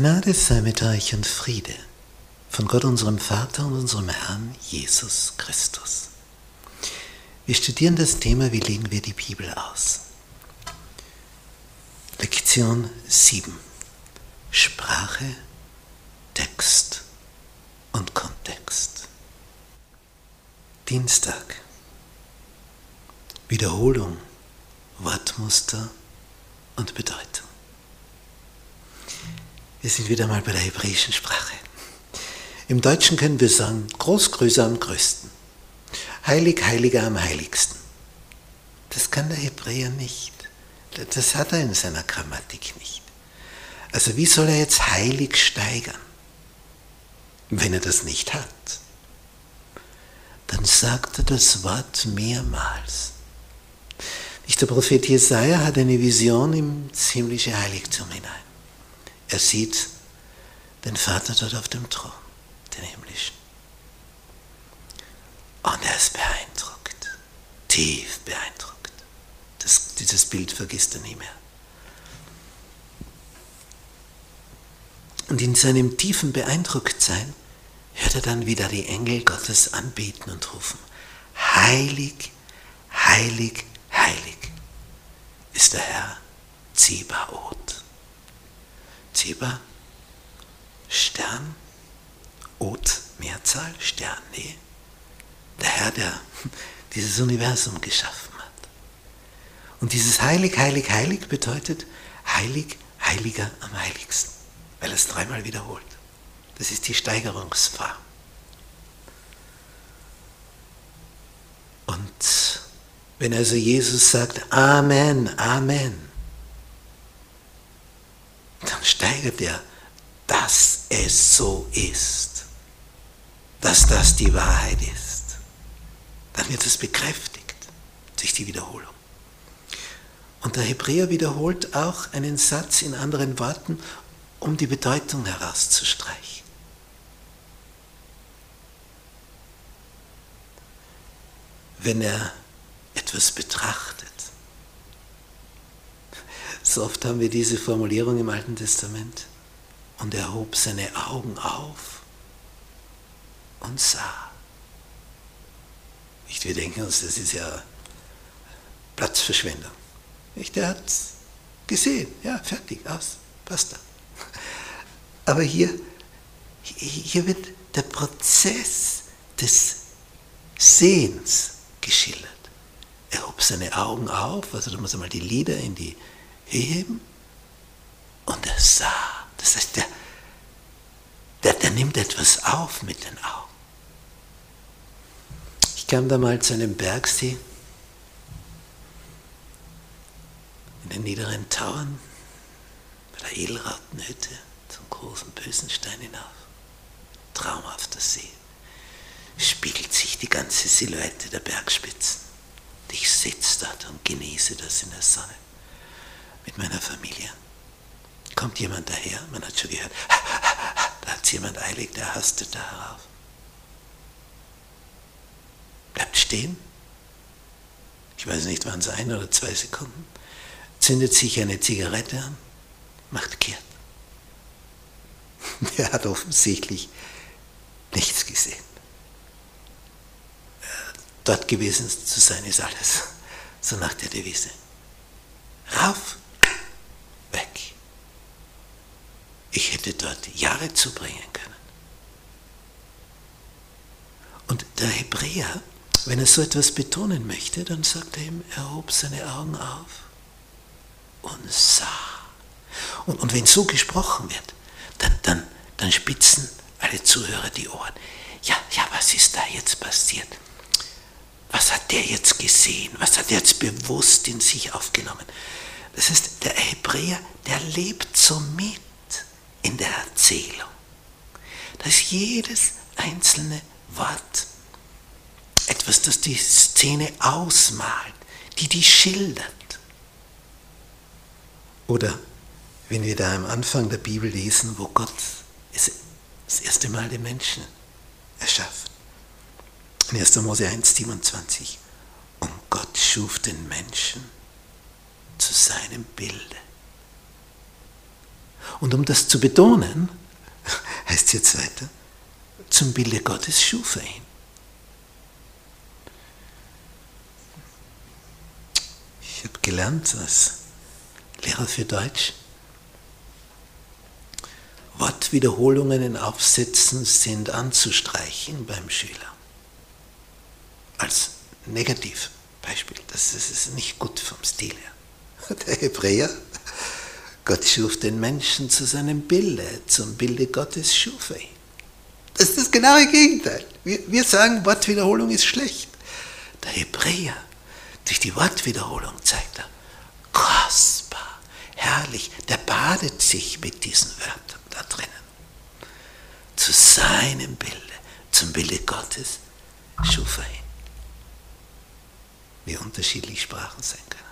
Gnade sei mit euch und Friede von Gott unserem Vater und unserem Herrn Jesus Christus. Wir studieren das Thema, wie legen wir die Bibel aus. Lektion 7. Sprache, Text und Kontext. Dienstag. Wiederholung, Wortmuster und Bedeutung. Wir sind wieder mal bei der hebräischen Sprache. Im Deutschen können wir sagen, Großgrößer am größten. Heilig, heiliger am heiligsten. Das kann der Hebräer nicht. Das hat er in seiner Grammatik nicht. Also wie soll er jetzt heilig steigern, wenn er das nicht hat? Dann sagt er das Wort mehrmals. Nicht der Prophet Jesaja hat eine Vision im himmlische Heiligtum hinein. Er sieht den Vater dort auf dem Thron, den himmlischen. Und er ist beeindruckt, tief beeindruckt. Das, dieses Bild vergisst er nie mehr. Und in seinem tiefen Beeindrucktsein hört er dann wieder die Engel Gottes anbeten und rufen, heilig, heilig, heilig ist der Herr Zibaoth. Zeba, Stern, Ot, Mehrzahl, Stern, nee. Der Herr, der dieses Universum geschaffen hat. Und dieses heilig, heilig, heilig bedeutet heilig, heiliger am heiligsten, weil er es dreimal wiederholt. Das ist die Steigerungsform. Und wenn also Jesus sagt, Amen, Amen, steigert er, dass es so ist, dass das die Wahrheit ist. Dann wird es bekräftigt durch die Wiederholung. Und der Hebräer wiederholt auch einen Satz in anderen Worten, um die Bedeutung herauszustreichen. Wenn er etwas betrachtet, so oft haben wir diese Formulierung im Alten Testament. Und er hob seine Augen auf und sah. Nicht, wir denken uns, das ist ja Platzverschwendung. Nicht, er hat gesehen, ja, fertig, aus, passt da. Aber hier, hier wird der Prozess des Sehens geschildert. Er hob seine Augen auf, also da muss er mal die Lieder in die heben und er sah. Das heißt, der, der, der nimmt etwas auf mit den Augen. Ich kam da mal zu einem Bergsee in den niederen Tauern bei der Edelrautenhütte zum großen Bösenstein hinauf. Traumhafter See. Spiegelt sich die ganze Silhouette der Bergspitzen. Ich sitze dort und genieße das in der Sonne mit meiner Familie. Kommt jemand daher, man hat schon gehört, da hat jemand eilig, der hastet da herauf. Bleibt stehen. Ich weiß nicht, waren es ein oder zwei Sekunden. Zündet sich eine Zigarette an, macht kehrt. Er hat offensichtlich nichts gesehen. Dort gewesen zu sein ist alles. So nach der Devise. Rauf Ich hätte dort Jahre zubringen können. Und der Hebräer, wenn er so etwas betonen möchte, dann sagt er ihm, er hob seine Augen auf und sah. Und, und wenn so gesprochen wird, dann, dann, dann spitzen alle Zuhörer die Ohren. Ja, ja, was ist da jetzt passiert? Was hat der jetzt gesehen? Was hat er jetzt bewusst in sich aufgenommen? Das heißt, der Hebräer, der lebt so mit in der Erzählung. Dass jedes einzelne Wort etwas, das die Szene ausmalt, die die schildert. Oder wenn wir da am Anfang der Bibel lesen, wo Gott das erste Mal den Menschen erschafft. In 1. Mose 1, 27. Und Gott schuf den Menschen zu seinem Bilde. Und um das zu betonen, heißt es jetzt weiter, zum Bilde Gottes schuf er ihn. Ich habe gelernt als Lehrer für Deutsch, Wortwiederholungen in Aufsätzen sind anzustreichen beim Schüler. Als Negativbeispiel. Das ist nicht gut vom Stil her. Der Hebräer, Gott schuf den Menschen zu seinem Bilde, zum Bilde Gottes schuf er ihn. Das ist das genaue Gegenteil. Wir, wir sagen, Wortwiederholung ist schlecht. Der Hebräer, durch die Wortwiederholung zeigt er, kostbar, herrlich, der badet sich mit diesen Wörtern da drinnen. Zu seinem Bilde, zum Bilde Gottes, schuf er ihn. Wie unterschiedlich Sprachen sein können.